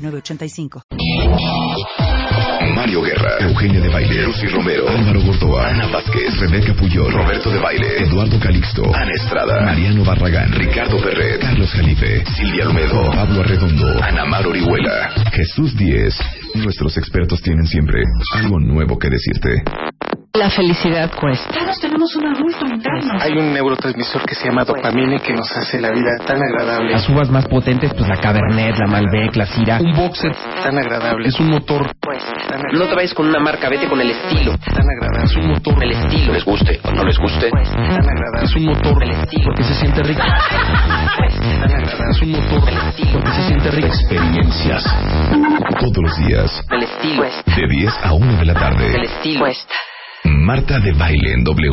906985. Mario Guerra, Eugenia de Baile, Lucy Romero, Álvaro Gordoa, Ana Vázquez, Rebeca Puyol, Roberto de Baile, Eduardo Calixto, Ana Estrada, Mariano Barragán, Ricardo Perret, Carlos Jalife, Silvia Almedo, Pablo Arredondo, Ana Mar Orihuela, Jesús Díez. Nuestros expertos tienen siempre algo nuevo que decirte. La felicidad cuesta. Todos tenemos un adulto interno. Hay un neurotransmisor que se llama dopamina que nos hace la vida tan agradable. Las uvas más potentes, pues la Cabernet, la Malbec, la Syrah. Un boxer tan agradable. Es un motor. Pues, tan No te vayas con una marca, vete con el estilo. Tan agradable. Es un motor. El estilo. Les guste o no les guste. Pues, tan agradable. Es un motor. El estilo. Porque se siente rico. Pues, Tan agradable. Es un motor. El estilo. Porque se siente rico. Experiencias. Todos los días, El estilo. de 10 a 1 de la El tarde. estilo. Marta de Baile en W.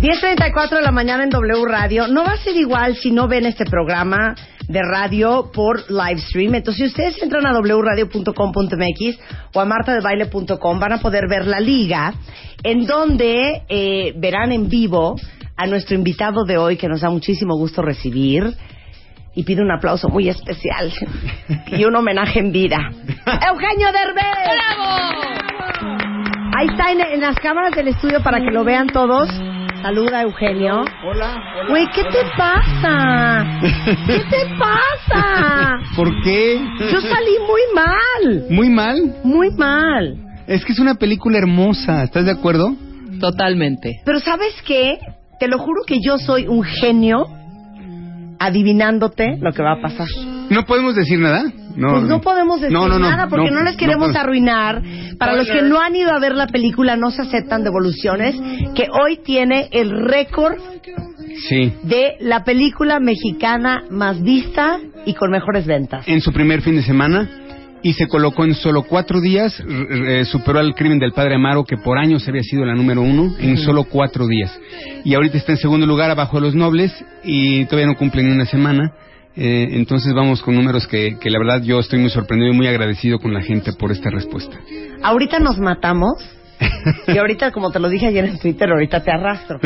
10.34 de la mañana en W Radio. No va a ser igual si no ven este programa de radio por live stream. Entonces, si ustedes entran a wradio.com.mx o a martadebaile.com, van a poder ver la liga, en donde eh, verán en vivo a nuestro invitado de hoy, que nos da muchísimo gusto recibir. Y pido un aplauso muy especial y un homenaje en vida. ¡Eugenio Derbez! Ahí está en, en las cámaras del estudio para que lo vean todos. Saluda, Eugenio. Hola. Güey, ¿qué te pasa? ¿Qué te pasa? ¿Por qué? Yo salí muy mal. ¿Muy mal? Muy mal. Es que es una película hermosa, ¿estás de acuerdo? Totalmente. Pero ¿sabes qué? Te lo juro que yo soy un genio adivinándote lo que va a pasar. ¿No podemos decir nada? No, pues no podemos decir No, no, no, nada porque no, les queremos arruinar. Para los que no han ido a ver la película, no se aceptan devoluciones, que hoy tiene el récord Sí, de la película mexicana más vista y con mejores ventas. en su primer fin de semana y se colocó en solo cuatro días, eh, superó al crimen del padre Amaro, que por años había sido la número uno, en solo cuatro días. Y ahorita está en segundo lugar abajo de los nobles y todavía no cumple ni una semana. Eh, entonces vamos con números que, que la verdad yo estoy muy sorprendido y muy agradecido con la gente por esta respuesta. Ahorita nos matamos. Y ahorita, como te lo dije ayer en Twitter, ahorita te arrastro.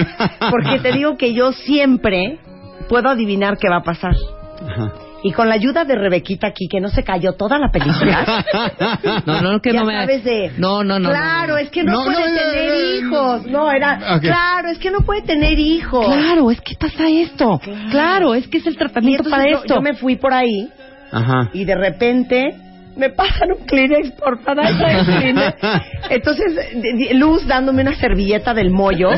Porque te digo que yo siempre puedo adivinar qué va a pasar. Ajá. Y con la ayuda de Rebequita aquí, que no se cayó toda la película. No, no, que ya no me. sabes de... No, no, no. Claro, no, es que no, No, puede no, tener hijos. No, era... Claro, es que no puede tener hijos. Claro, es que pasa esto. Claro, es que es el tratamiento para yo- esto. Yo me fui por ahí Ajá. y de repente me pasan un Kleenex por Entonces, Luz dándome una servilleta del mollo,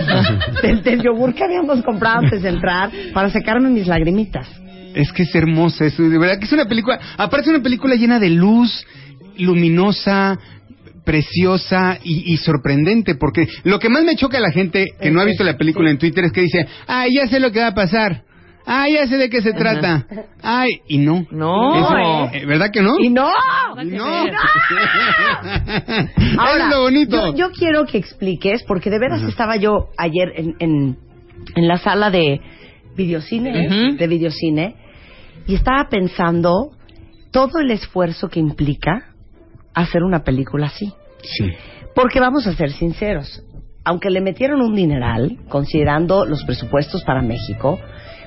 del, del yogur que habíamos comprado antes de entrar, para secarme mis lagrimitas. Es que es hermosa, es, de verdad que es una película, aparte es una película llena de luz, luminosa, preciosa y, y sorprendente, porque lo que más me choca a la gente que no ha visto la película en Twitter es que dice, ay, ya sé lo que va a pasar, ay, ya sé de qué se trata, ay, y no. No, Eso, ¿eh? eh, ¿Verdad que no? ¡Y no! Y no. Ahora, es lo bonito. Yo, yo quiero que expliques, porque de veras estaba yo ayer en, en, en la sala de videocine, de videocine, y estaba pensando todo el esfuerzo que implica hacer una película así. Sí. Porque vamos a ser sinceros, aunque le metieron un dineral, considerando los presupuestos para México,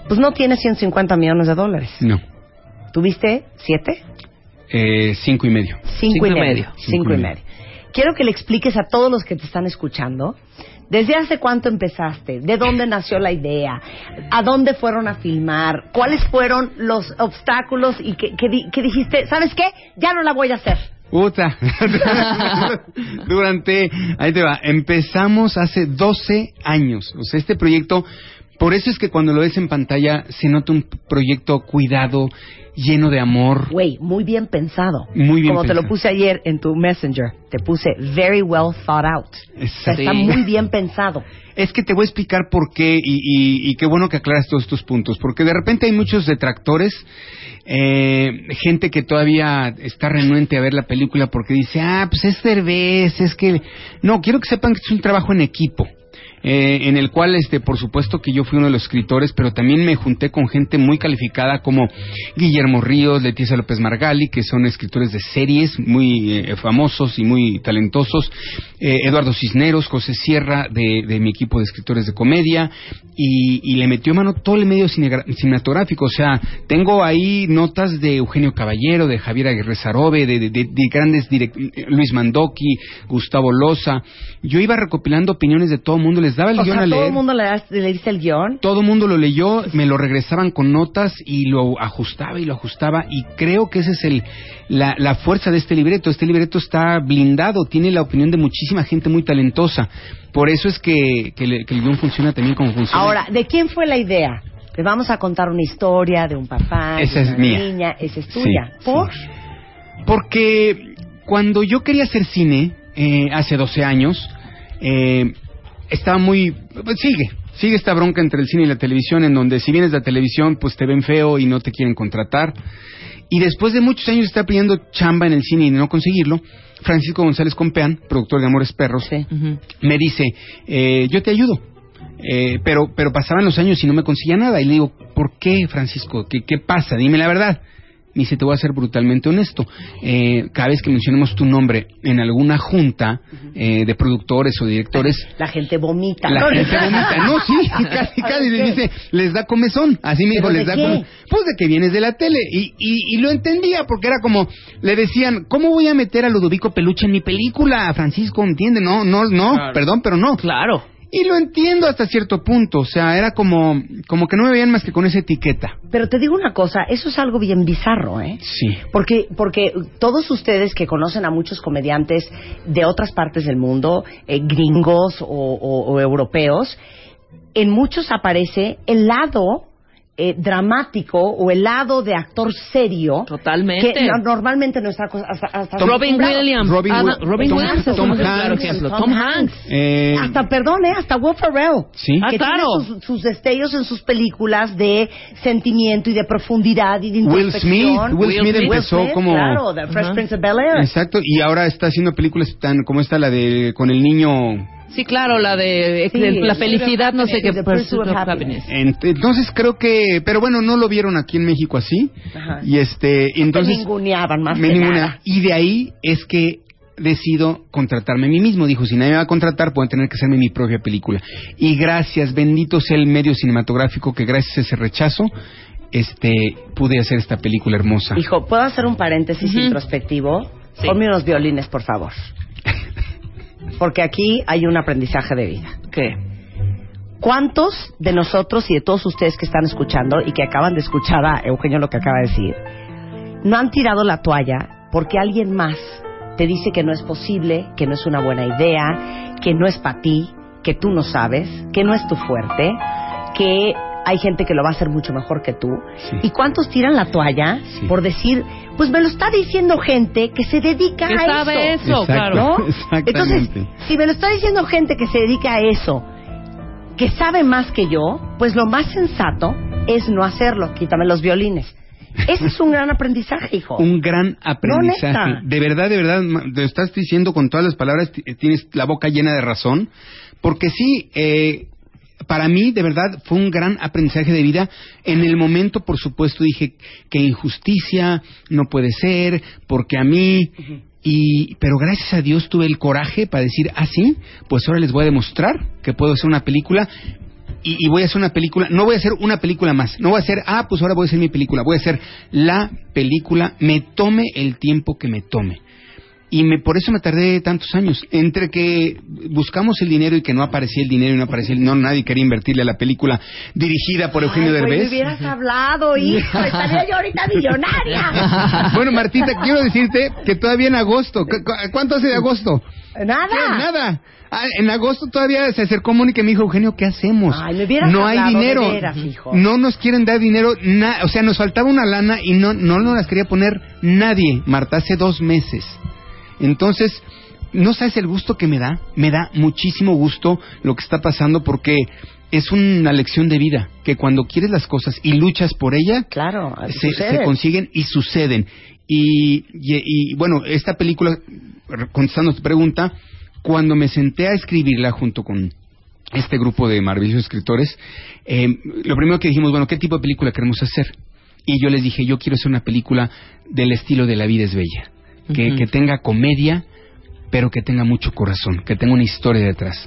pues no tiene 150 millones de dólares. No. ¿Tuviste siete? Eh, cinco y medio. Cinco, Cinco y y medio. medio. Cinco y medio. Quiero que le expliques a todos los que te están escuchando, ¿desde hace cuánto empezaste? ¿De dónde nació la idea? ¿A dónde fueron a filmar? ¿Cuáles fueron los obstáculos y que di- que dijiste, ¿sabes qué? Ya no la voy a hacer. Puta. Durante, ahí te va, empezamos hace 12 años. O sea, este proyecto, por eso es que cuando lo ves en pantalla se nota un proyecto cuidado lleno de amor. Güey, muy bien pensado. Muy bien Como te lo pensado. puse ayer en tu Messenger, te puse very well thought out. O sea, está muy bien pensado. Es que te voy a explicar por qué y, y- y qué bueno que aclaras todos estos puntos, porque de repente hay muchos detractores, eh, gente que todavía está renuente a ver la película porque dice, ah, pues es Derbez, es que... No, quiero que sepan que es un trabajo en equipo. Eh, en el cual, este, por supuesto que yo fui uno de los escritores, pero también me junté con gente muy calificada como Guillermo Ríos, Leticia López Margali, que son escritores de series muy eh, famosos y muy talentosos, eh, Eduardo Cisneros, José Sierra, de, mi equipo de escritores de comedia, y, y le metió mano todo el medio cinematográfico, o sea, tengo ahí notas de Eugenio Caballero, de Javier Aguirre Sarobe, de, de- de- de grandes direct- Luis Mandoki, Gustavo Loza, yo iba recopilando opiniones de todo el mundo, les daba el O guion sea, a todo leer. el mundo le, das- le dice el guion. Todo el mundo lo leyó, me lo regresaban con notas y lo ajustaba y lo ajustaba y creo que esa es el, la, la fuerza de este libreto. Este libreto está blindado, tiene la opinión de muchísima gente muy talentosa. Por eso es que, que le- que el guion funciona también como funciona. Ahora, ¿de quién fue la idea? Les vamos a contar una historia de un papá, Esa de es una mía. niña. Esa es tuya. sí. ¿Por? Porque cuando yo quería hacer cine, eh, hace 12 años, eh, estaba muy... pues sigue, sigue esta bronca entre el cine y la televisión, en donde si vienes de la televisión, pues te ven feo y no te quieren contratar. Y después de muchos años de estar pidiendo chamba en el cine y de no conseguirlo, Francisco González Compeán, productor de Amores Perros, me dice, eh, yo te ayudo. Eh, pero, pero pasaban los años y no me conseguía nada. Y le digo, ¿por qué, Francisco? ¿Qué, qué pasa? Dime la verdad. Me dice, te voy a ser brutalmente honesto. Eh, cada vez que mencionemos tu nombre en alguna junta eh, de productores o directores, La gente vomita. la gente vomita. No, sí, casi, casi. Les dice, les da comezón. Así me dijo, ¿Pero les da comezón. Pues de que vienes de la tele. Y, y, y lo entendía, porque era como, le decían, ¿cómo voy a meter a Ludovico Peluche en mi película? Francisco, ¿entiende? No, no, no, perdón, pero no. Claro. Y lo entiendo hasta cierto punto. O sea, era como, como que no me veían más que con esa etiqueta. Pero te digo una cosa, eso es algo bien bizarro, ¿eh? Sí. Porque, porque todos ustedes que conocen a muchos comediantes de otras partes del mundo, eh, gringos o, o- o europeos, en muchos aparece el lado eh, dramático o el lado de actor serio. Totalmente. Que no- normalmente no está hasta, hasta Robin. Williams. Robin Tom- Williams Tom Hanks. ejemplo. Tom Hanks. Eh, Hasta, perdón, ¿eh? Hasta Will Ferrell. Sí. Ah, que claro. tiene sus, sus destellos en sus películas de sentimiento y de profundidad y de Will. Smith, Will, Will Smith Smith. empezó Smith, como... Claro, The Fresh Ajá. Prince of Bel-Air. Exacto, y ahora está haciendo películas tan como esta, la de con el niño Sí, claro, la de, Sí, la el felicidad, no sé qué. Ent- Entonces creo que, pero bueno, no lo vieron aquí en México así. Ajá. Y este, entonces Te ninguneaban más me que ningunea. nada. Y de ahí es que decido contratarme a mí mismo. Dijo, si nadie me va a contratar, puedo tener que hacerme mi propia película. Y gracias, bendito sea el medio cinematográfico que gracias a ese rechazo, este, pude hacer esta película hermosa. Hijo, ¿puedo hacer un paréntesis Ujú. introspectivo? Sí. Ponme unos violines, por favor. Porque aquí hay un aprendizaje de vida. ¿Qué? ¿Cuántos de nosotros y de todos ustedes que están escuchando y que acaban de escuchar a Eugenio lo que acaba de decir, no han tirado la toalla porque alguien más te dice que no es posible, que no es una buena idea, que no es para ti, que tú no sabes, que no es tu fuerte, que hay gente que lo va a hacer mucho mejor que tú? Sí. ¿Y cuántos tiran la toalla Sí. por decir, pues me lo está diciendo gente que se dedica ¿Qué a sabe eso? eso? Exacto. Claro. ¿no? Exactamente. Entonces, si me lo está diciendo gente que se dedica a eso, que sabe más que yo, pues lo más sensato es no hacerlo. Quítame los violines. Ese es un gran aprendizaje, hijo. Un gran aprendizaje. neta. de verdad, de verdad, te estás diciendo con todas las palabras, ti- tienes la boca llena de razón, porque sí, eh, para mí, de verdad, fue un gran aprendizaje de vida. En el momento, por supuesto, dije que injusticia no puede ser, porque a mí... Y, pero gracias a Dios tuve el coraje para decir, ah, sí, pues ahora les voy a demostrar que puedo hacer una película y, y voy a hacer una película, no voy a hacer una película más, no voy a hacer, ah, pues ahora voy a hacer mi película, voy a hacer la película, me tome el tiempo que me tome. Y me, por eso me tardé tantos años. Entre que buscamos el dinero y que no aparecía el dinero y no aparecía el, no, nadie quería invertirle a la película dirigida por Eugenio Ay, Derbez. me hubieras hablado, hijo. Estaría yo ahorita millonaria. Bueno, Martita, quiero decirte que todavía en agosto, ¿cu- cu- ¿cuánto hace de agosto? Nada. ¿Qué? Nada. Ah, en agosto todavía se acercó Mónica y me dijo, Eugenio, ¿qué hacemos? Ay, me hubieras no hay dinero. de veras, hijo. No nos quieren dar dinero. na- o sea, nos faltaba una lana y no, no nos las quería poner nadie, Marta, hace dos meses. Entonces, no sabes el gusto que me da. Me da muchísimo gusto lo que está pasando porque es una lección de vida. Que cuando quieres las cosas y luchas por ella, Claro, se, consiguen y suceden. Y, y- y, bueno, esta película, contestando tu pregunta, cuando me senté a escribirla junto con este grupo de maravillosos escritores, eh, lo primero que dijimos, bueno, ¿qué tipo de película queremos hacer? Y yo les dije, yo quiero hacer una película del estilo de La vida es bella, que, tenga comedia, pero que tenga mucho corazón, que tenga una historia detrás.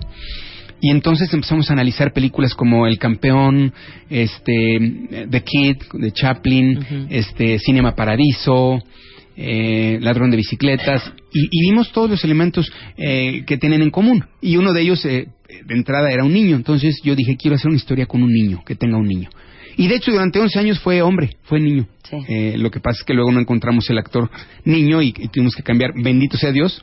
Y entonces empezamos a analizar películas como El Campeón, este, The Kid de Chaplin, este, Cinema Paradiso, eh, Ladrón de Bicicletas, y, y vimos todos los elementos eh, que tienen en común. Y uno de ellos, eh, de entrada, era un niño. Entonces yo dije, quiero hacer una historia con un niño, que tenga un niño. Y de hecho, durante 11 años fue hombre, fue niño. Sí. Eh, lo que pasa es que luego no encontramos el actor niño y, y tuvimos que cambiar, bendito sea Dios,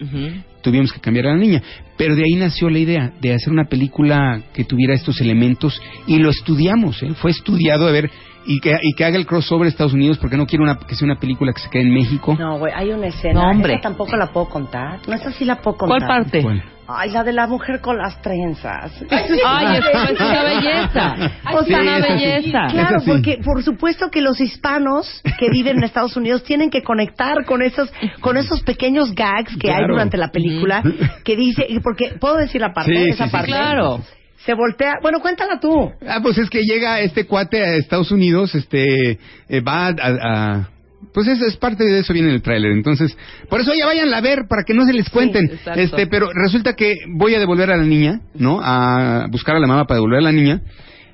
tuvimos que cambiar a la niña. Pero de ahí nació la idea de hacer una película que tuviera estos elementos y lo estudiamos, ¿eh? fue estudiado a ver y que, y que haga el crossover a Estados Unidos porque no quiero una, que sea una película que se quede en México. No, güey, hay una escena. No, hombre. Esa tampoco la puedo contar. No, esa sí la puedo contar. ¿Cuál parte? ¿Cuál? Ay, la de la mujer con las trenzas. Ay, es, es una belleza. O Es sea, una sí. belleza. Claro, sí. porque por supuesto que los hispanos que viven en Estados Unidos tienen que conectar con esos con esos pequeños gags que hay Claro. durante la película que dice porque puedo decir la parte Sí, esa sí, sí. parte Claro. Se voltea. Bueno cuéntala tú. Ah, pues es que llega este cuate a Estados Unidos, este, eh, va a, a- pues es, es parte de eso viene en el tráiler, entonces, por eso ya vayan a ver para que no se les cuenten, exacto. este, pero resulta que voy a devolver a la niña, ¿no? A buscar a la mamá para devolver a la niña.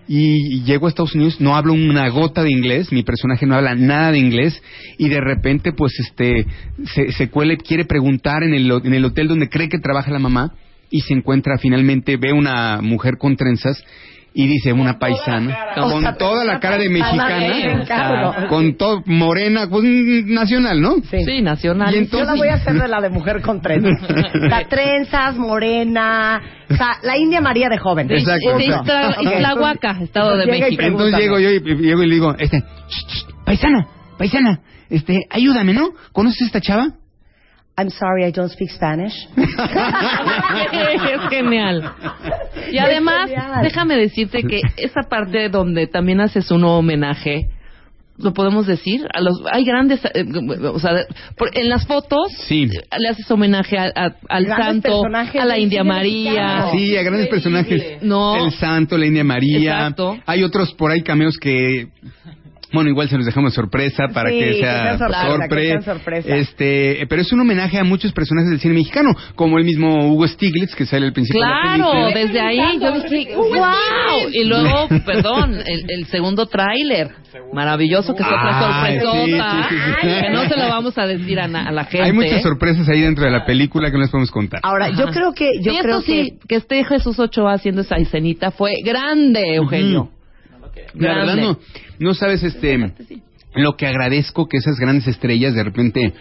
Y, llego a Estados Unidos, no hablo una gota de inglés, mi personaje no habla nada de inglés. Y de repente, pues, este, se, se cuela y quiere preguntar en el, en el hotel donde cree que trabaja la mamá y se encuentra finalmente, ve una mujer con trenzas y dice una paisana cara. con O sea, toda la cara de mexicana con todo morena pues nacional no Sí, nacional. Y yo entonces- la voy a hacer de la de mujer con trenzas la trenzas morena o sea la India María de joven Exacto, de Ok. Ixtlahuaca, Estado de México. entonces llego yo y, y llego y le digo este "Shh, shh, paisana paisana este ayúdame no conoces a esta chava I'm sorry I don't speak Spanish es genial. Y además, genial. déjame decirte que esa parte donde también haces un homenaje, lo podemos decir, a los hay grandes, eh, o sea, por- en las fotos Sí. le haces homenaje a- a- al Grandes santo, a la India María. Sí, a grandes personajes. No. El Santo, la India María. Exacto. Hay otros por ahí cameos que. Bueno, igual se los dejamos de sorpresa para Sí, que que sea sorpresa, que sorpresa. Este, pero es un homenaje a muchos personajes del cine mexicano, como el mismo Hugo Stiglitz que sale al principio de la Claro, película. desde ahí yo dije, wow. Y luego, perdón, el, el segundo tráiler, maravilloso, que es otra Ay, sorpresota, sí, sí, sí, sí. que no se lo vamos a decir a, na- a la gente. Hay muchas sorpresas ahí dentro de la película que no les podemos contar. ahora yo creo que yo Sí, creo sí, que esté Jesús Ochoa haciendo esa escenita fue grande, Eugenio. La verdad Grande. no, no sabes este lo que agradezco que esas grandes estrellas de repente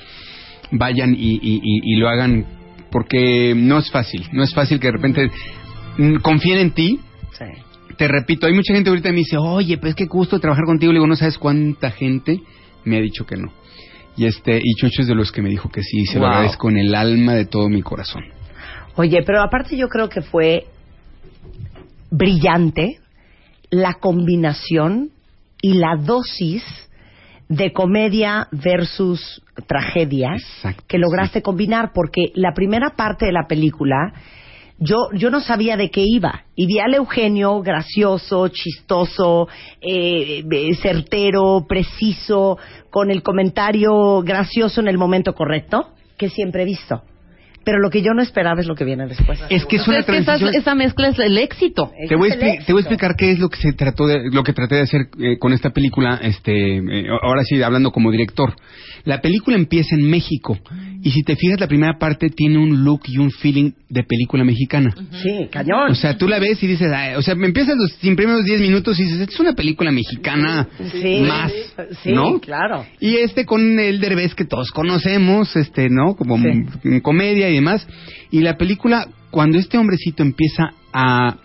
vayan y, y- y- y lo hagan porque no es fácil, no es fácil que de repente mm, confíen en ti. Sí. Te repito, hay mucha gente ahorita que me dice, oye, pues qué gusto trabajar contigo. Le digo, no sabes cuánta gente me ha dicho que no. Y este, y Chucho es de los que me dijo que sí, y se lo agradezco en el alma de todo mi corazón. Oye, pero aparte yo creo que fue brillante la combinación y la dosis de comedia versus tragedia Exacto, que lograste combinar, porque la primera parte de la película yo, yo no sabía de qué iba. Y vi al Eugenio gracioso, chistoso, eh, eh, certero, preciso, con el comentario gracioso en el momento correcto, que siempre he visto. Pero lo que yo no esperaba es lo que viene después. Es que es una es que esa, transición. esa mezcla es el éxito. Te voy, el te voy a explicar qué es lo que se trató de, lo que traté de hacer eh, con esta película, este, eh, ahora sí hablando como director. La película empieza en México Y si te fijas, la primera parte tiene un look y un feeling de película mexicana. Sí, cañón. O sea, tú la ves y dices, ay, o sea, me empiezas los sin primeros 10 minutos y dices, "Esta es una película mexicana Sí, más, sí, ¿no? claro. Y este con el Derbez que todos conocemos, este, ¿no? Como Sí. m- comedia y demás. Y la película, cuando este hombrecito empieza a,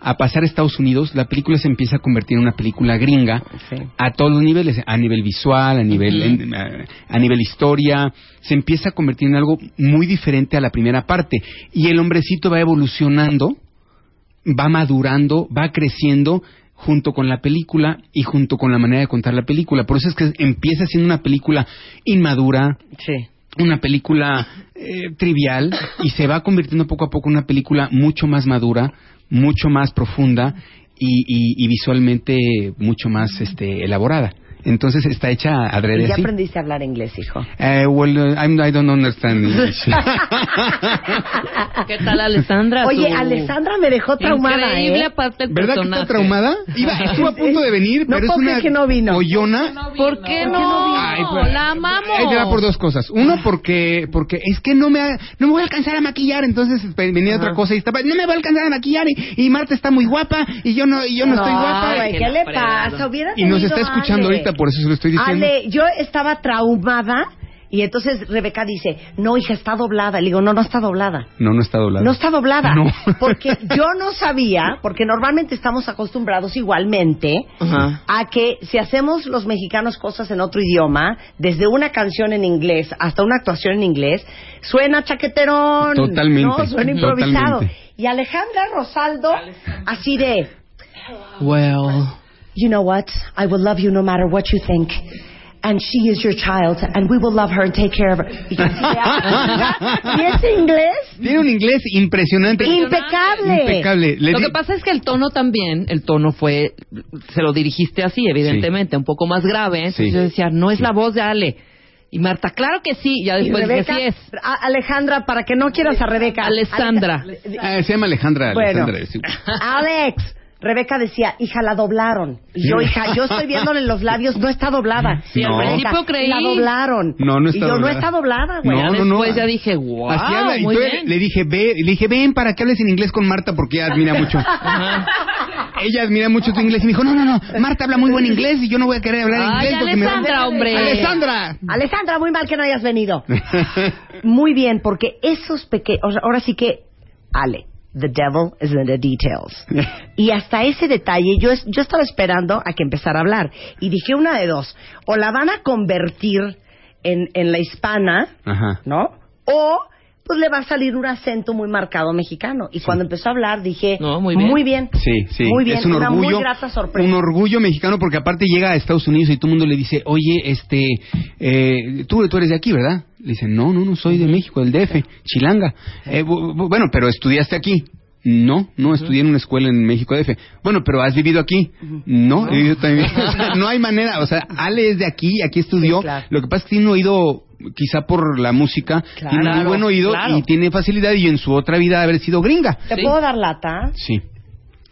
a pasar a Estados Unidos, la película se empieza a convertir en una película gringa Sí. a todos los niveles, a nivel visual, a nivel, en- a, a nivel historia, se empieza a convertir en algo muy diferente a la primera parte. Y el hombrecito va evolucionando, va madurando, va creciendo junto con la película y junto con la manera de contar la película. Por eso es que empieza siendo una película inmadura, Sí. Una película eh, trivial y se va convirtiendo poco a poco en una película mucho más madura, mucho más profunda y, y- y visualmente mucho más este, elaborada. Entonces está hecha adrede ¿Y ya así. aprendiste a hablar inglés, hijo? Eh, well, uh, I'm- I don't understand English. ¿Qué tal, Alessandra? Oye, Alessandra me dejó traumada, Increíble ¿eh? aparte el ¿Verdad que personaje. está traumada? Iba, estuvo a punto de venir, No pero es una que no vino. ¿Por qué no no? vino? Ay, pues, la amamos. Ahí te va por dos cosas. Uno, porque porque es que no me ha- no me voy a alcanzar a maquillar, entonces venía otra cosa y estaba, no me voy a alcanzar a maquillar y, y Marta está muy guapa y yo no y yo no, estoy guapa. que ¿qué la le pasa? Hubiera Y nos está escuchando Ale. ahorita, por eso se lo estoy diciendo. Ale, yo estaba traumada y entonces Rebeca dice, no, hija, está doblada. Le digo, no, no está doblada. No, no está doblada. No está doblada. No. Porque yo no sabía, porque normalmente estamos acostumbrados igualmente a que si hacemos los mexicanos cosas en otro idioma, desde una canción en inglés hasta una actuación en inglés, suena chaqueterón. Totalmente, No, suena improvisado. totalmente. Y Alejandra Rosaldo, así de, Well. You know what? I will love you no matter what you think. And she is your child, and we will love her and take care of her. Y yo así de, ¿Y ese inglés? Tiene un inglés impresionante. Impecable. Impecable. Le Lo di- que pasa es que el tono también, el tono fue, se lo dirigiste así, evidentemente, un poco más grave. Entonces Sí. yo decía, no es la voz de Ale. Y Marta, claro que sí. Ya después dije, Rebeca, sí es. a- Alejandra, para que no quieras a Rebeca. Alessandra. Ale- Ah, se llama Alejandra. Bueno, Alejandra, sí. Alex. Rebeca decía, hija, la doblaron. Y yo, hija, yo estoy viéndole los labios, no está doblada. Sí, al No. principio creí. La doblaron. No, no está y yo, no doblada. está doblada, güey. No, no, no. después ya dije, wow, Así habla, y muy bien. le dije, ve, le dije, ven para que hables en inglés con Marta porque ella admira mucho. Ella admira mucho tu inglés y me dijo, no, no, no, Marta habla muy buen inglés y yo no voy a querer hablar Ay, inglés porque me Alessandra, hombre. Alessandra. Alejandra, muy mal que no hayas venido. Muy bien, porque esos pequeños... ahora sí que, Ale, the devil is in the details. Y hasta ese detalle, yo, es- yo estaba esperando a que empezara a hablar. Y dije una de dos. O la van a convertir en, en la hispana, Ajá. ¿no? O pues le va a salir un acento muy marcado mexicano. Y cuando empezó a hablar dije, No, muy bien. Muy bien. Sí, sí. Muy bien, es un una orgullo. muy grata sorpresa. Un orgullo mexicano porque aparte llega a Estados Unidos y todo el mundo le dice, oye, este, eh, tú, tú eres de aquí, ¿verdad? Le dicen, no, no, no, soy de México, del DF, Chilanga. Eh, bu- bu- bueno, pero estudiaste aquí. No, no estudié en una escuela en México DF. Bueno, pero has vivido aquí. No, he vivido también. O sea, no hay manera. O sea, Ale es de aquí, aquí estudió. Sí, claro. Lo que pasa es que tiene un oído, quizá por la música, Claro. tiene un muy buen oído Claro. y tiene facilidad y en su otra vida haber sido gringa. ¿Te Sí. puedo dar lata? Sí.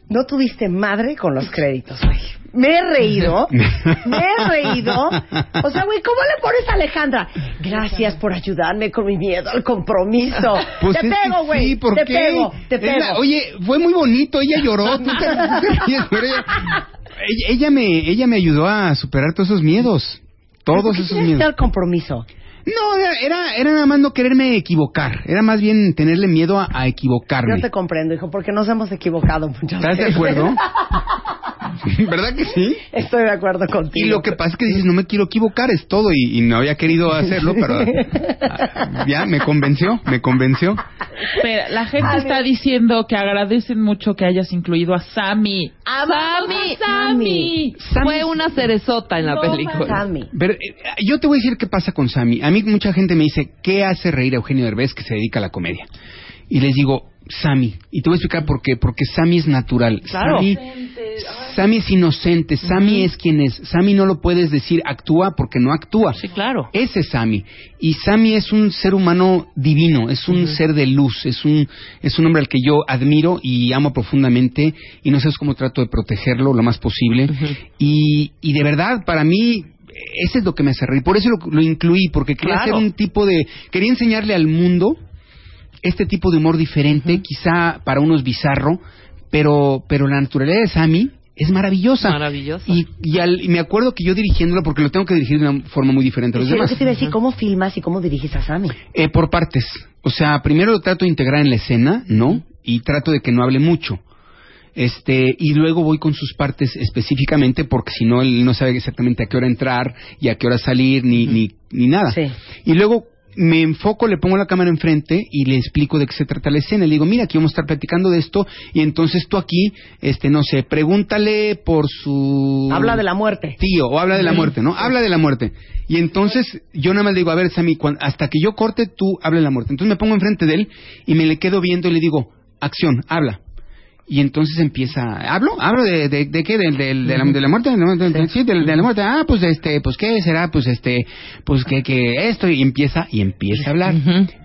No tuviste madre con los créditos, güey. Me he reído, me he reído. O sea, güey, ¿cómo le pones a Alejandra? Gracias por ayudarme con mi miedo al compromiso. Pues te pego, güey. Sí, ¿por te qué? pego, te pego. la- oye, fue muy bonito, ella lloró. tú te- tú te ríes, pero ella, ella, me, ella me ayudó a superar todos esos miedos. ¿Por Todos qué esos miedos. al compromiso? No, era, era, era nada más no quererme equivocar. Era más bien tenerle miedo a, a equivocarme. Yo te comprendo, hijo, porque nos hemos equivocado muchas ¿Estás de veces. acuerdo? ¿Verdad que sí? Estoy de acuerdo Y contigo. lo que pasa es que dices, no me quiero equivocar, es todo. Y, y no había querido hacerlo, pero ah, ya me convenció, me convenció. La gente está diciendo que agradecen mucho que hayas incluido a Sammy. A Sammy. ¡Sammy! Fue una cerezota en la película. Sammy. Pero eh, yo te voy a decir qué pasa con Sammy. A mí mucha gente me dice, ¿qué hace reír a Eugenio Derbez que se dedica a la comedia? Y les digo, Sammy. Y te voy a explicar por qué. Porque Sammy es natural. Claro. Sammy, Sammy es inocente. Sammy es quien es. Sammy no lo puedes decir actúa porque no actúa. Sí, claro. Ese es Sammy. Y Sammy es un ser humano divino, es un ser de luz, es un, es un hombre al que yo admiro y amo profundamente y no sé cómo trato de protegerlo lo más posible. y, y de verdad, para mí, ese es lo que me hace reír. Por eso lo, lo incluí, porque quería Claro. hacer un tipo de... Quería enseñarle al mundo este tipo de humor diferente, quizá para unos bizarro, pero, pero la naturaleza de Sammy es maravillosa. Maravillosa. Y, y, al- y me acuerdo que yo dirigiéndolo, porque lo tengo que dirigir de una forma muy diferente a los Sí, lo demás. que te iba a decir, ¿cómo filmas y cómo diriges a Sammy? Eh, por partes. O sea, primero lo trato de integrar en la escena, ¿no? Y trato de que no hable mucho. Este, y luego voy con sus partes específicamente porque si no él no sabe exactamente a qué hora entrar y a qué hora salir ni, ni, ni nada. Sí. Y luego me enfoco, le pongo la cámara enfrente y le explico de qué se trata la escena. Le digo, mira, aquí vamos a estar platicando de esto y entonces tú aquí, este, no sé, pregúntale por su... Habla de la muerte. Tío, o habla de la muerte, ¿no? Habla de la muerte. Y entonces yo nada más le digo, a ver, Sammy, cuan- hasta que yo corte, tú habla de la muerte. Entonces me pongo enfrente de él y me le quedo viendo y le digo, acción, habla. Y entonces empieza, ¿hablo? ¿Hablo de, de, de qué? ¿De, de, de la, de la muerte? Sí, de, de la muerte. Ah, pues este, pues qué será, pues este, pues que, que esto, y empieza, y empieza a hablar,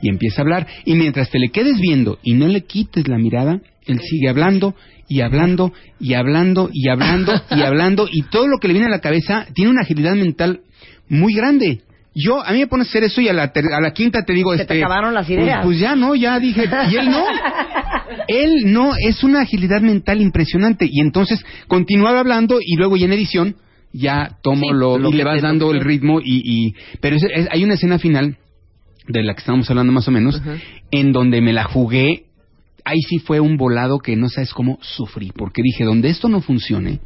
y empieza a hablar. Y mientras te le quedes viendo y no le quites la mirada, él sigue hablando, y hablando, y hablando, y hablando, y hablando, y todo lo que le viene a la cabeza tiene una agilidad mental muy grande. Yo, a mí me pones a hacer eso y a la, ter- a la quinta te digo, Se te este... acabaron las pues- ideas. Pues, ya no, ya dije, y él no. Él no, es una agilidad mental impresionante. Y entonces continuaba hablando y luego ya en edición ya tomo Sí, lo, lo y le vas dando el ritmo y... y pero es- es- hay una escena final de la que estábamos hablando más o menos, en donde me la jugué. Ahí sí fue un volado que no sabes cómo sufrí, porque dije, donde esto no funcione,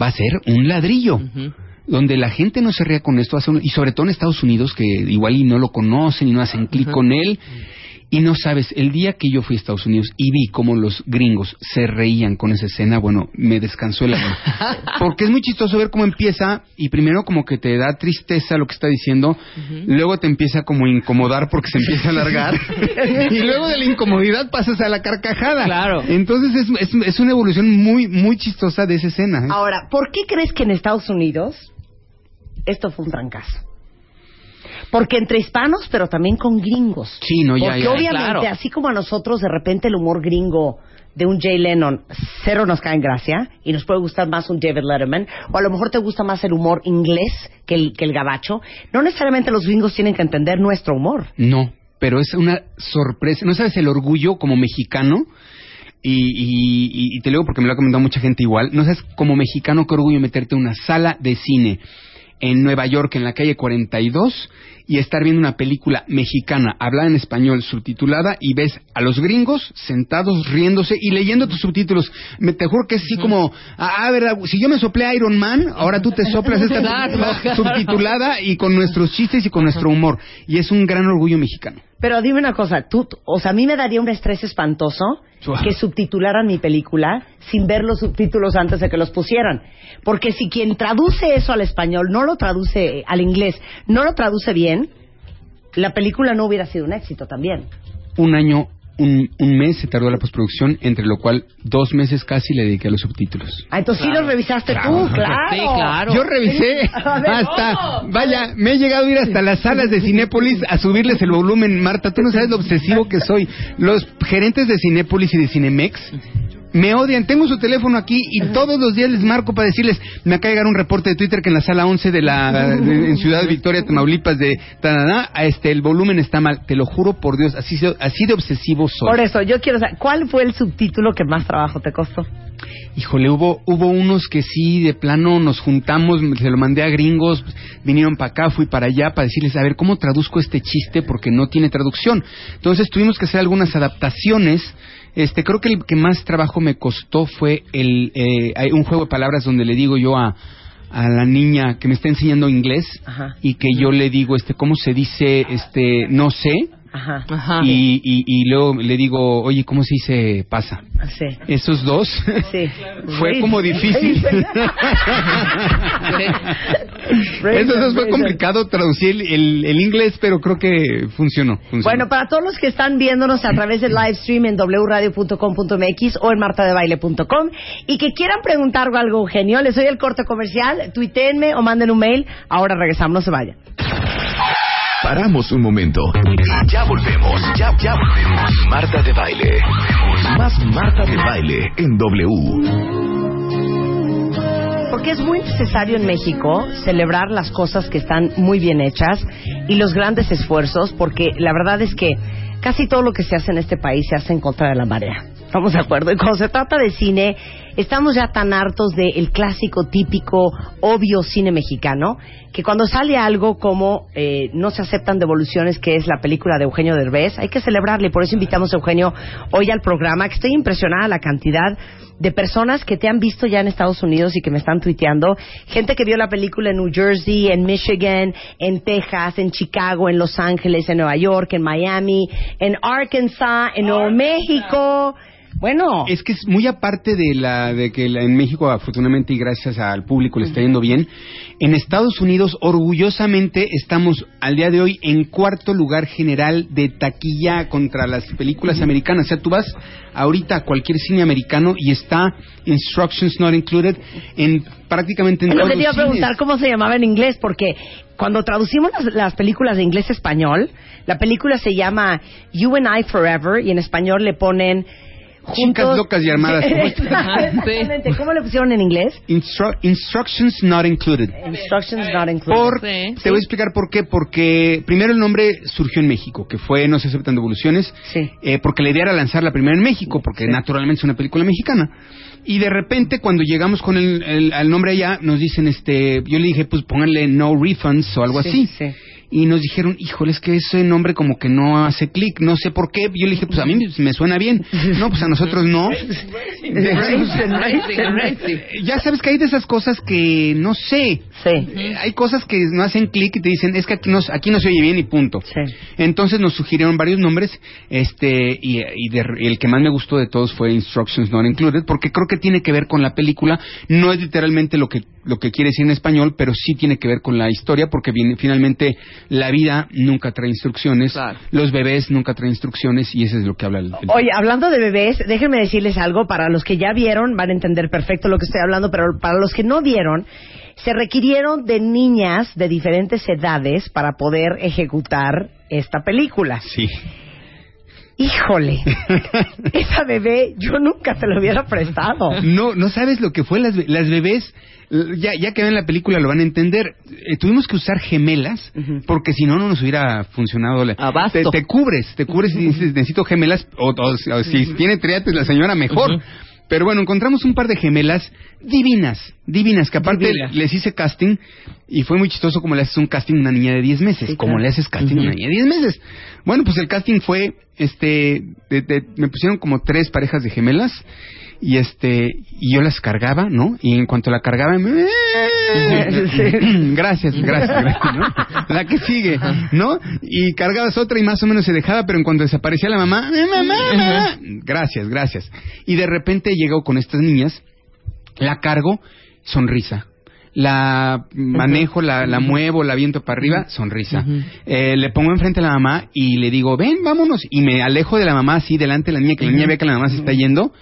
va a ser un ladrillo. Donde la gente no se ría con esto, y sobre todo en Estados Unidos, que igual y no lo conocen y no hacen clic con él. Y no sabes, el día que yo fui a Estados Unidos y vi cómo los gringos se reían con esa escena, bueno, me descansó el alma. Porque es muy chistoso ver cómo empieza y primero como que te da tristeza lo que está diciendo, luego te empieza como a incomodar porque se empieza a alargar y luego de la incomodidad pasas a la carcajada. Claro. Entonces es, es, es una evolución muy, muy chistosa de esa escena. ¿eh? Ahora, ¿por qué crees que en Estados Unidos esto fue un trancazo? Porque entre hispanos, pero también con gringos. Sí, no, ya, Porque ya. obviamente, claro. así como a nosotros de repente el humor gringo de un Jay Lennon cero nos cae en gracia y nos puede gustar más un David Letterman o a lo mejor te gusta más el humor inglés que el, que el gabacho, no necesariamente los gringos tienen que entender nuestro humor. No, pero es una sorpresa. ¿No sabes el orgullo como mexicano? Y, y- y- te lo digo porque me lo ha comentado mucha gente igual. ¿No sabes como mexicano qué orgullo meterte a una sala de cine en Nueva York, en la calle 42, y estar viendo una película mexicana hablada en español, subtitulada, y ves a los gringos sentados riéndose y leyendo tus subtítulos? Me te juro que es así como, ah, ¿verdad? Si yo me soplé Iron Man, ahora tú te soplas esta claro. subtitulada y con nuestros chistes y con nuestro humor. Y es un gran orgullo mexicano. Pero dime una cosa, tú, o sea, a mí me daría un estrés espantoso que subtitularan mi película sin ver los subtítulos antes de que los pusieran. Porque si quien traduce eso al español no lo traduce eh, al inglés, no lo traduce bien, la película no hubiera sido un éxito también. un año, un, un mes se tardó la postproducción, entre lo cual dos meses casi le dediqué a los subtítulos. Ah, entonces sí los revisaste tú, claro. Sí, claro. Yo revisé ver, hasta, vaya, me he llegado a ir hasta las salas de Cinépolis a subirles el volumen. Marta, tú no sabes lo obsesivo que soy. Los gerentes de Cinépolis y de Cinemex me odian. Tengo su teléfono aquí y todos los días les marco para decirles, me acaba de llegar un reporte de Twitter que en la sala 11 de la, de- en Ciudad Victoria, Tamaulipas, de Tananá, este, el volumen está mal. Te lo juro por Dios, así, de- así de obsesivo soy. Por eso, yo quiero saber, ¿cuál fue el subtítulo que más trabajo te costó? Híjole, hubo, hubo unos que sí, de plano nos juntamos, se lo mandé a gringos, vinieron para acá, fui para allá para decirles, a ver, ¿cómo traduzco este chiste? Porque no tiene traducción. Entonces tuvimos que hacer algunas adaptaciones. Este, creo que el que más trabajo me costó fue el, eh, hay un juego de palabras donde le digo yo a, a la niña que me está enseñando inglés Ajá. y que yo le digo, este, ¿cómo se dice, este, no sé? Ajá. Ajá. Y, y, y luego le digo, oye, ¿cómo se dice pasa? Sí. Esos dos Sí. fue como difícil. Esos dos fue complicado traducir el, el- el inglés, pero creo que funcionó. funcionó. Bueno, para todos los que están viéndonos a través del live stream en wradio.com.mx o en martadebaile.com y que quieran preguntar algo, Eugenio, les doy el corte comercial, tuiteenme o manden un mail. Ahora regresamos, no se vayan. Paramos un momento. Ya volvemos. Ya, ya volvemos. Marta de baile. Más Marta de baile en W. porque es muy necesario en México celebrar las cosas que están muy bien hechas y los grandes esfuerzos, porque la verdad es que casi todo lo que se hace en este país se hace en contra de la marea. ¿Estamos de acuerdo? Y cuando se trata de cine, estamos ya tan hartos del clásico, típico, obvio cine mexicano, que cuando sale algo como eh, No se aceptan devoluciones, que es la película de Eugenio Derbez, hay que celebrarle. Por eso invitamos a Eugenio hoy al programa, que estoy impresionada la cantidad de personas que te han visto ya en Estados Unidos y que me están tuiteando. Gente que vio la película en New Jersey, en Michigan, en Texas, en Chicago, en Los Ángeles, en Nueva York, en Miami, en Arkansas, en Nuevo México. Bueno, Es que es muy aparte de la de que la- en México afortunadamente y gracias al público le está yendo bien. En Estados Unidos orgullosamente estamos al día de hoy en cuarto lugar general de taquilla contra las películas americanas. O sea, tú vas ahorita a cualquier cine americano y está Instructions Not Included en prácticamente en todos te iba a preguntar cines. cómo se llamaba en inglés, porque cuando traducimos las, las películas de inglés a español, la película se llama You and I Forever y en español le ponen. Chicas locas y armadas. Exactamente. ¿Cómo le pusieron en inglés? Instru- instructions Not Included. Instructions not included. Por, Sí. Te voy a explicar por qué. Porque primero el nombre surgió en México, que fue No se aceptan devoluciones. Sí. eh, porque la idea era lanzarla primero en México, porque naturalmente es una película mexicana. Y de repente, cuando llegamos con el, el- al nombre allá, nos dicen, este, yo le dije, pues pónganle No Refunds o algo Sí, así. sí. Y nos dijeron, híjole, es que ese nombre como que no hace clic, no sé por qué. Yo le dije, pues a mí me suena bien. No, pues a nosotros no. ya sabes que hay de esas cosas que no sé. Sí. Eh, Hay cosas que no hacen clic y te dicen, es que aquí no, aquí no se oye bien y punto. Sí. Entonces nos sugirieron varios nombres, este, y, y de- y el que más me gustó de todos fue Instructions Not Included, porque creo que tiene que ver con la película. No es literalmente lo que, lo que quiere decir en español, pero sí tiene que ver con la historia, porque viene, finalmente la vida nunca trae instrucciones, Claro. los bebés nunca traen instrucciones, y eso es lo que habla el, el- Oye, hablando de bebés, déjenme decirles algo. Para los que ya vieron, van a entender perfecto lo que estoy hablando, pero para los que no vieron, se requirieron de niñas de diferentes edades para poder ejecutar esta película. Sí. Híjole, esa bebé yo nunca te lo hubiera prestado. No, no sabes lo que fue las, be- las bebés. Ya, ya que ven la película lo van a entender. Eh, tuvimos que usar gemelas porque si no, no nos hubiera funcionado. La, Abasto. Te, te cubres, te cubres y dices, necesito gemelas. O, o- o si tiene triates la señora, mejor. Pero bueno, encontramos un par de gemelas divinas, divinas, que aparte les hice casting y fue muy chistoso como le haces un casting a una niña de 10 meses, Sí, como claro. le haces casting a una niña de 10 meses. Bueno, pues el casting fue, este, de- de- me pusieron como tres parejas de gemelas y este, y yo las cargaba, ¿no? Y en cuanto la cargaba, me... gracias, gracias, gracias, ¿no? La que sigue, ¿no? Y cargabas otra y más o menos se dejaba, pero en cuanto desaparecía la mamá, "Eh, mamá, mamá", gracias, gracias. Y de repente llegó con estas niñas, la cargo, sonrisa. La manejo, la, la muevo, la viento para arriba, sonrisa. Eh, le pongo enfrente a la mamá y le digo, ven, vámonos. Y me alejo de la mamá así delante de la niña, que la niña ve que la mamá se está yendo.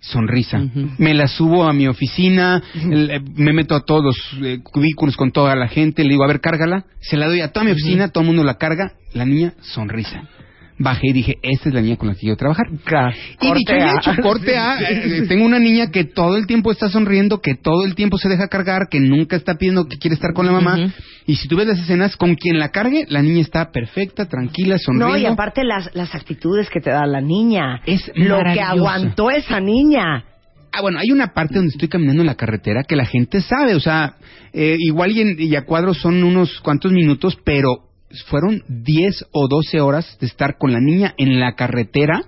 Sonrisa. Me la subo a mi oficina, el- eh, me meto a todos los eh, cubículos con toda la gente, le digo, a ver, cárgala. Se la doy a toda mi oficina, todo el mundo la carga. La niña, sonrisa. Bajé y dije, esta es la niña con la que quiero trabajar. Y dicho y hecho, corte A, eh, tengo una niña que todo el tiempo está sonriendo, que todo el tiempo se deja cargar, que nunca está pidiendo que quiere estar con la mamá. Y si tú ves las escenas, con quien la cargue, la niña está perfecta, tranquila, sonriendo. No, y aparte las, las actitudes que te da la niña. Es lo que aguantó esa niña. Ah, bueno, hay una parte donde estoy caminando en la carretera que la gente sabe, o sea, eh, igual y, en, y a cuadros son unos cuantos minutos, pero fueron 10 o 12 horas de estar con la niña en la carretera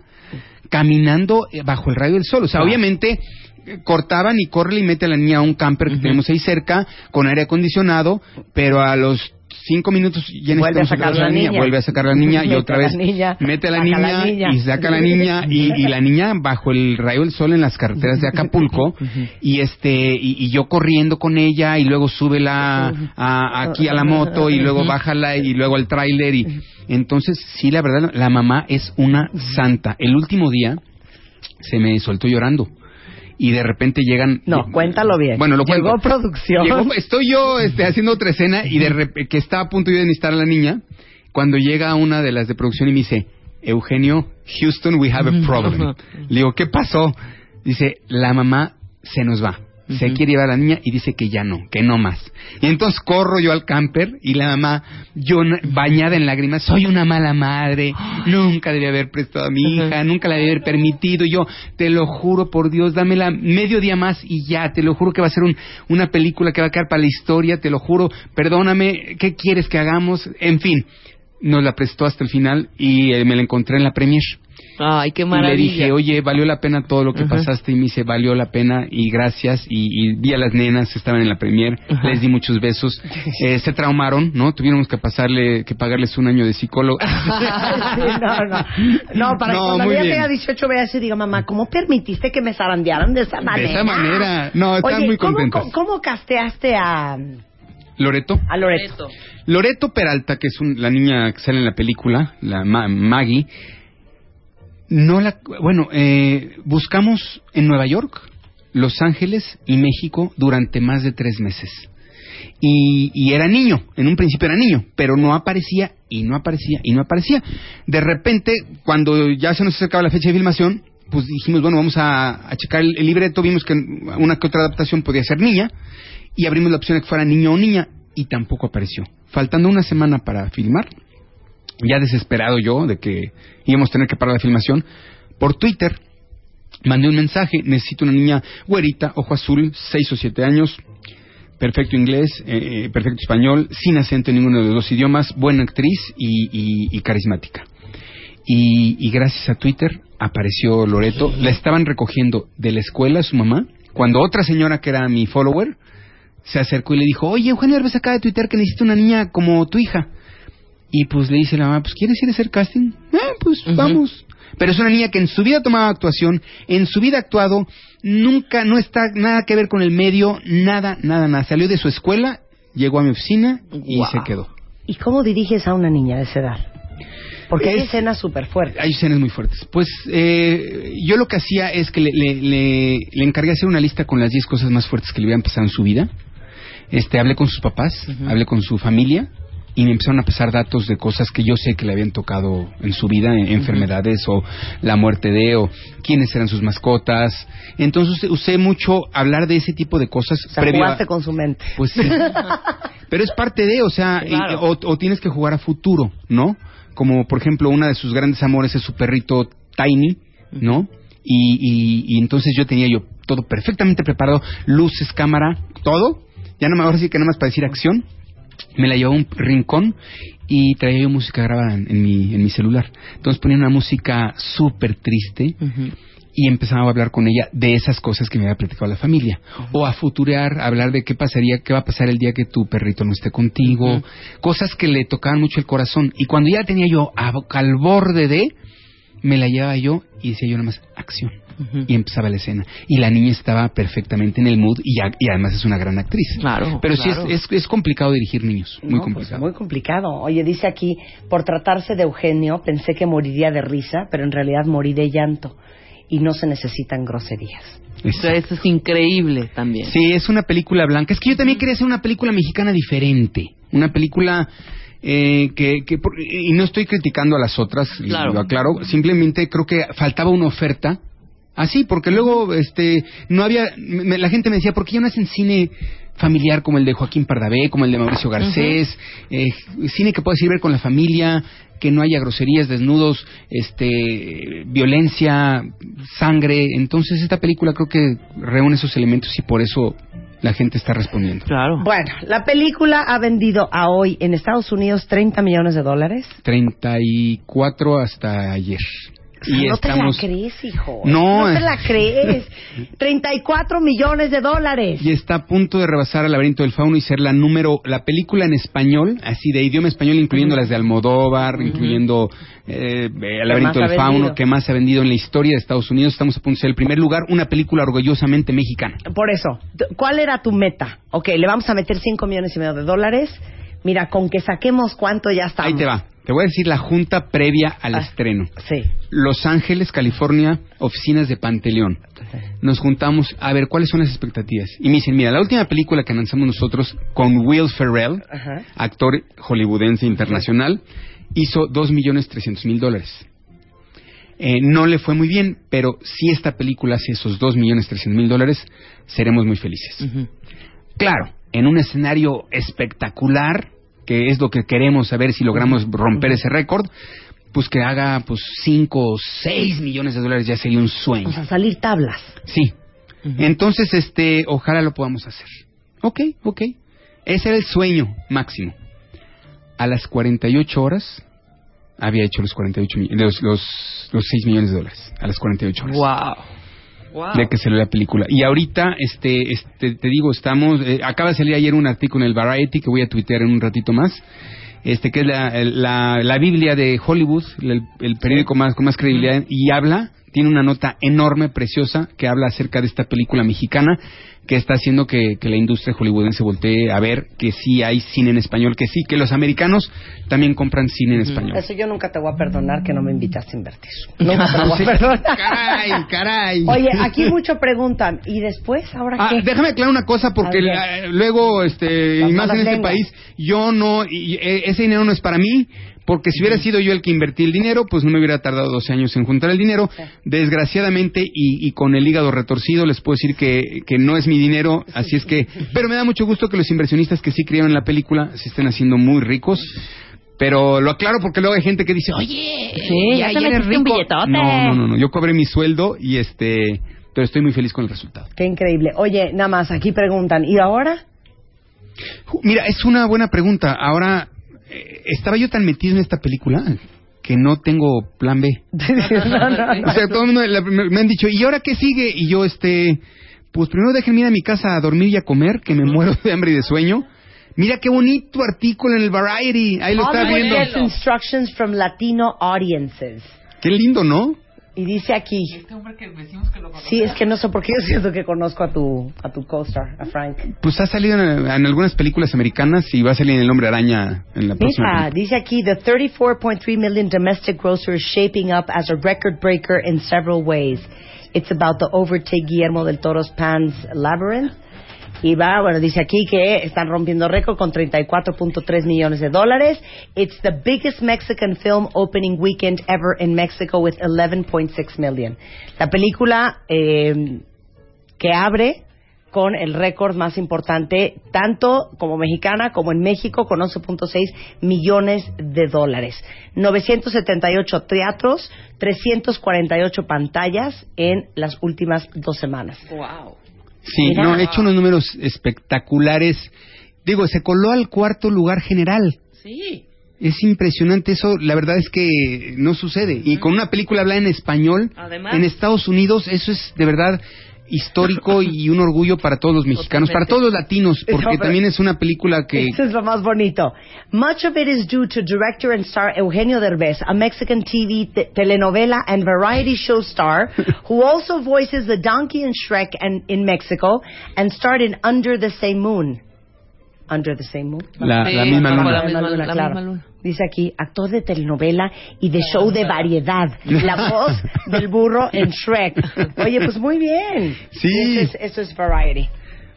caminando eh, bajo el rayo del sol. O sea, obviamente eh, cortaban y corre y mete a la niña a un camper que tenemos ahí cerca con aire acondicionado, pero a los cinco minutos ya Vuelve a sacar vez la niña. vuelve a sacar la niña y otra la vez niña, mete a la niña, la niña. y saca a la niña y, y la niña bajo el rayo del sol en las carreteras de Acapulco y este y, y yo corriendo con ella y luego súbela a, aquí a la moto y luego bájala y luego al tráiler y entonces sí la verdad la mamá es una santa. El último día se me soltó llorando y de repente llegan No, cuéntalo bien. bueno lo Llegó producción. Llegó- estoy yo este, haciendo otra escena y de rep- que está a punto yo de necesitar a la niña cuando llega una de las de producción y me dice Eugenio Houston we have a problem le digo ¿qué pasó? dice la mamá se nos va Se quiere llevar a la niña y dice que ya no, que no más. Y entonces corro yo al camper y la mamá, yo bañada en lágrimas, soy una mala madre, nunca debí haber prestado a mi hija, nunca la debí haber permitido. Yo te lo juro por Dios, dámela medio día más y ya, te lo juro que va a ser un- una película que va a quedar para la historia, te lo juro, perdóname, ¿qué quieres que hagamos? En fin, nos la prestó hasta el final y eh, me la encontré en la premier. Ay, qué Y le maravilla. dije, oye, valió la pena todo lo que Ajá. pasaste. Y me dice, valió la pena y gracias. Y, y vi a las nenas, estaban en la premier, Ajá. les di muchos besos. Eh, se traumaron, ¿no? Tuvimos que pasarle, que pagarles un año de psicólogo. Sí, no, no. No, para No, que cuando ella tenga 18 veas y diga, mamá, ¿cómo permitiste que me zarandearan de esa manera? esa manera. No, están Oye, muy ¿cómo- contentas. ¿cómo, cómo casteaste a, Loreto. a Loreto? Loreto Peralta, que es un- la niña que sale en la película, la Ma- Maggie, no la, bueno, eh, buscamos en Nueva York, Los Ángeles y México durante más de tres meses. Y, y era niño, en un principio era niño, pero no aparecía y no aparecía y no aparecía. De repente, cuando ya se nos acercaba la fecha de filmación, pues dijimos, bueno, vamos a, a checar el, el libreto, vimos que una que otra adaptación podía ser niña, y abrimos la opción de que fuera niño o niña, y tampoco apareció. Faltando una semana para filmar, ya desesperado yo de que íbamos a tener que parar la filmación, por Twitter mandé un mensaje, necesito una niña güerita, ojo azul, seis o siete años, perfecto inglés, eh, eh, perfecto español, sin acento en ninguno de los dos idiomas, buena actriz y carismática. Y, y gracias a Twitter apareció Loreto, la estaban recogiendo de la escuela su mamá, cuando otra señora que era mi follower se acercó y le dijo, oye Eugenio Derbez acaba de tuitear que necesita una niña como tu hija. Y pues le dice la mamá, pues ¿quieres ir a hacer casting? Eh, pues vamos. Pero es una niña que en su vida tomaba actuación, en su vida ha actuado, nunca, no está nada que ver con el medio, nada, nada, nada. Salió de su escuela, llegó a mi oficina y se quedó. ¿Y cómo diriges a una niña de esa edad? Porque hay Es- escenas súper fuertes. Hay escenas muy fuertes. Pues eh, yo lo que hacía es que le, le, le, le encargué hacer una lista con las 10 cosas más fuertes que le habían pasado en su vida. Este, hablé con sus papás, hablé con su familia y me empezaron a pasar datos de cosas que yo sé que le habían tocado en su vida, en- enfermedades o la muerte de o quiénes eran sus mascotas. Entonces usé, mucho hablar de ese tipo de cosas O sea, previo a- con su mente. pues sí. Pero es parte de, o sea, y- o, o tienes que jugar a futuro, ¿no? Como por ejemplo, una de sus grandes amores es su perrito Tiny, ¿no? Y, y, y entonces yo tenía yo todo perfectamente preparado, luces, cámara, todo. Ya no me ahora sí que nada más para decir acción. Me la llevaba a un rincón y traía yo música grabada en, en mi, en mi celular. Entonces ponía una música súper triste y empezaba a hablar con ella de esas cosas que me había platicado la familia. O a futurear, a hablar de qué pasaría, qué va a pasar el día que tu perrito no esté contigo. Cosas que le tocaban mucho el corazón. Y cuando ya tenía yo a- al borde de, me la llevaba yo y decía yo nada más, acción. Y empezaba la escena. Y la niña estaba perfectamente en el mood y, ya- y además es una gran actriz. Claro, Pero claro. sí es, es, es complicado dirigir niños. Muy No, pues, complicado. muy complicado. Oye, dice aquí, por tratarse de Eugenio, pensé que moriría de risa, pero en realidad morí de llanto. Y no se necesitan groserías. O sea, eso es increíble también. Sí, es una película blanca. Es que yo también quería hacer una película mexicana diferente. Una película eh, que, que por- y no estoy criticando a las otras, Claro. lo aclaro. Simplemente creo que faltaba una oferta. Así, porque luego, este, no había, me- la gente me decía, ¿por qué ya no hacen cine familiar como el de Joaquín Pardavé, como el de Mauricio Garcés, eh, cine que pueda servir con la familia, que no haya groserías, desnudos, este, violencia, sangre. Entonces esta película creo que reúne esos elementos y por eso la gente está respondiendo. Claro. Bueno, la película ha vendido a hoy en Estados Unidos 30 millones de dólares. 34 hasta ayer. Y no estamos te la crees, hijo. No, No te la crees. 34 millones de dólares. y está a punto de rebasar al laberinto del fauno y ser la número, la película en español, así de idioma español, incluyendo las de Almodóvar, incluyendo eh, El laberinto del fauno, vendido. que más ha vendido en la historia de Estados Unidos. Estamos a punto de ser el primer lugar, una película orgullosamente mexicana. Por eso, ¿cuál era tu meta? Ok, le vamos a meter 5 millones y medio de dólares. Mira, con que saquemos cuánto ya estamos. Ahí te va. Te voy a decir la junta previa al Ah. estreno. Sí. Los Ángeles, California, oficinas de Panteleón. Nos juntamos a ver cuáles son las expectativas. Y me dicen, mira, la última película que lanzamos nosotros con Will Ferrell, Ajá. actor hollywoodense internacional, hizo dos millones trescientos mil dólares. Eh, no le fue muy bien, pero si esta película hace esos dos millones trescientos mil dólares, seremos muy felices. Claro, en un escenario espectacular, que es lo que queremos saber si logramos romper ese récord, pues que haga pues 5 o 6 millones de dólares ya sería un sueño. O sea, salir tablas. Sí. Entonces, este, ojalá lo podamos hacer. Ok, ok. Ese era el sueño máximo. A las 48 horas había hecho los 48 mi- los, los, los 6 millones de dólares. A las 48 horas. Wow. De que salió la película. Y ahorita, este, este, te digo, estamos, eh, acaba de salir ayer un artículo en el Variety que voy a tuitear en un ratito más, este, que es la, la, la Biblia de Hollywood, el, el periódico más, con más credibilidad, y habla, tiene una nota enorme, preciosa, que habla acerca de esta película mexicana que está haciendo que, que la industria hollywoodense voltee a ver que sí hay cine en español, que sí, que los americanos también compran cine en español. Eso yo nunca te voy a perdonar que no me invitaste a invertir. Nunca te voy a perdonar. Caray, caray. Oye, aquí mucho preguntan, ¿y después? ¿Ahora Ah, qué? déjame aclarar una cosa porque la- luego, este, Las y más en este país, yo no, y- e- ese dinero no es para mí, porque si hubiera sido yo el que invertí el dinero, pues no me hubiera tardado 12 años en juntar el dinero. Desgraciadamente, y, y con el hígado retorcido, les puedo decir que, que no es mi dinero, así es que, pero me da mucho gusto que los inversionistas que sí creyeron en la película se estén haciendo muy ricos. Pero lo aclaro porque luego hay gente que dice, oye, Sí, ya te eres metiste un rico". billetote. No, no, no, no, yo cobré mi sueldo y este, pero estoy muy feliz con el resultado. Qué increíble. Oye, nada más, aquí preguntan, ¿y ahora? Mira, es una buena pregunta. Ahora, eh, estaba yo tan metido en esta película que no tengo plan B. O sea, todo el mundo la- me me han dicho, ¿y ahora qué sigue? Y yo, este, pues primero déjenme ir a mi casa a dormir y a comer, que me muero de hambre y de sueño. Mira qué bonito artículo en el Variety. Ahí lo está viendo. instructions from Latino audiences. Qué lindo, ¿no? Y dice aquí. Sí, es que no sé por qué yo siento que conozco a tu, a tu co-star, a Frank. Pues ha salido en, en algunas películas americanas y va a salir en El Hombre Araña en la próxima. Mira, película. dice aquí, the 34.3 million domestic grocer is shaping up as a record breaker in several ways. It's about to overtake Guillermo del Toro's Pan's Labyrinth. Y va, bueno, dice aquí que están rompiendo récord con 34.3 millones de dólares. It's the biggest Mexican film opening weekend ever in Mexico with 11.6 million. La película eh, que abre con el récord más importante, tanto como mexicana como en México, con 11.6 millones de dólares. 978 teatros, 348 pantallas en las últimas dos semanas. Wow. Sí, no, he hecho unos números espectaculares. Digo, se coló al cuarto lugar general. Sí. Es impresionante eso, la verdad es que no sucede. Y con una película hablada en español, Además. en Estados Unidos, eso es de verdad histórico y un orgullo para todos los mexicanos, para todos los latinos, porque también es una película que... Eso es lo más bonito. Much of it is due to director and star Eugenio Derbez, a Mexican TV te- telenovela and variety show star who also voices the donkey in Shrek and in Mexico and starred in Under the Same Moon. Under the Same Moon. La, la misma luna. la misma- la claro. Dice aquí, actor de telenovela y de show de variedad. La voz del burro en Shrek. Oye, pues muy bien. Sí. Eso es, eso es variety.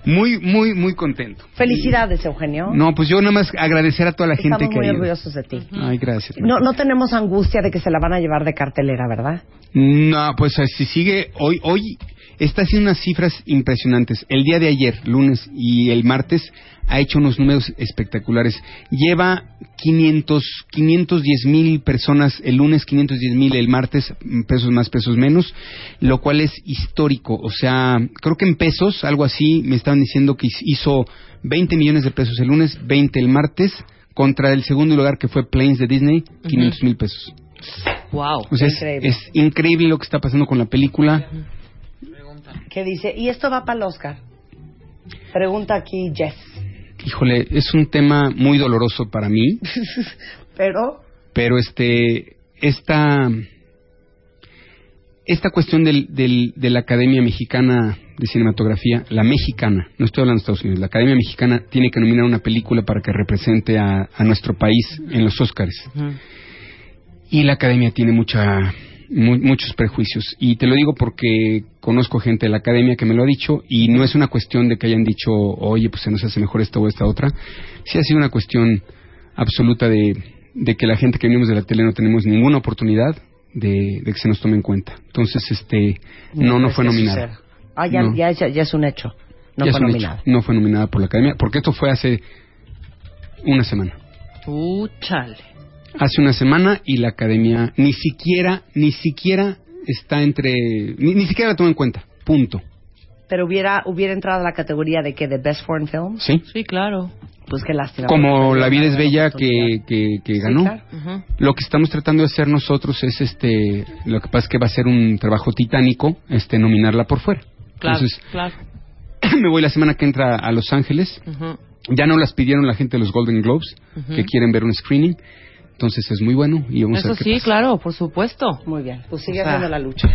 Muy, muy, muy contento. Felicidades, Eugenio. No, pues yo nada más agradecer a toda la gente Estamos que muy ha ido. orgullosos de ti. Ay, gracias. No, no tenemos angustia de que se la van a llevar de cartelera, ¿verdad? No, pues eh, si sigue hoy, hoy está haciendo unas cifras impresionantes. El día de ayer, lunes y el martes, ha hecho unos números espectaculares. Lleva 500, 510 mil personas el lunes, 510 mil el martes, mm, pesos más, pesos menos, lo cual es histórico. O sea, creo que en pesos, algo así, me estaban diciendo que hizo 20 millones de pesos el lunes, 20 el martes, contra el segundo lugar que fue Planes de Disney, 500 mil pesos. Wow. O sea, es, Increíble. es increíble lo que está pasando con la película. ¿Qué dice? Y esto va para el Oscar. Pregunta aquí Jess. Híjole, es un tema muy doloroso para mí, Pero, pero este, esta, esta cuestión del, del- de la Academia Mexicana de Cinematografía, la mexicana, no estoy hablando de Estados Unidos, la Academia Mexicana tiene que nominar una película para que represente a, a nuestro país en los Oscars. Y la academia tiene mucha, mu- muchos prejuicios. Y te lo digo porque conozco gente de la academia que me lo ha dicho y no es una cuestión de que hayan dicho, oye, pues se nos hace mejor esta o esta otra. Sí ha sido una cuestión absoluta de, de que la gente que venimos de la tele no tenemos ninguna oportunidad de, de que se nos tome en cuenta. Entonces, este, no, no fue nominada. Ah, ya, No. ya, ya, ya es un hecho. No Ya fue nominada. hecho. No fue nominada por la Academia, porque esto fue hace una semana. Uh, chale. Hace una semana y la Academia ni siquiera, ni siquiera está entre, ni, ni siquiera la tomó en cuenta. Punto. Pero hubiera, hubiera entrado a la categoría de que de Best Foreign Film. ¿Sí? Sí, claro. Pues qué lástima. Como La vida es bella que, que, que Sí, ganó. Lo que estamos tratando de hacer nosotros es este, lo que pasa es que va a ser un trabajo titánico, este, nominarla por fuera. Claro, Entonces, claro. me voy la semana que entra a Los Ángeles. Ya no las pidieron la gente de los Golden Globes, que quieren ver un screening. Entonces es muy bueno y vamos a Eso ver qué sí, pasa. claro, por supuesto. Muy bien. Pues sigue O sea, haciendo la lucha.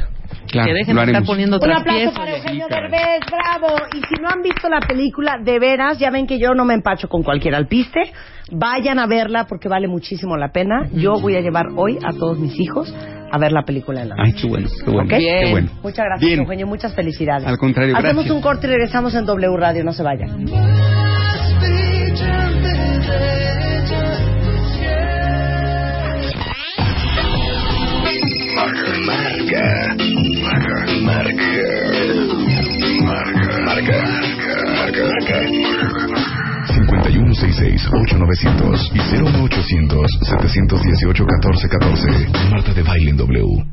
Claro, que dejen lo de estar poniendo Un aplauso piezas. para Eugenio Sí. Derbez, bravo. Y si no han visto la película, de veras, ya ven que yo no me empacho con cualquier alpiste. Vayan a verla porque vale muchísimo la pena. Yo voy a llevar hoy a todos mis hijos a ver la película en la Ay, qué bueno, qué bueno. Qué bueno. Muchas gracias, Bien. Eugenio. Muchas felicidades. Al contrario, Hacemos gracias. un corte y regresamos en W Radio. No se vayan. Marca. Marca. Marca. Marca. Marca. Marca. 5166-8900 y 01800-718-1414. Marta de Baile en W.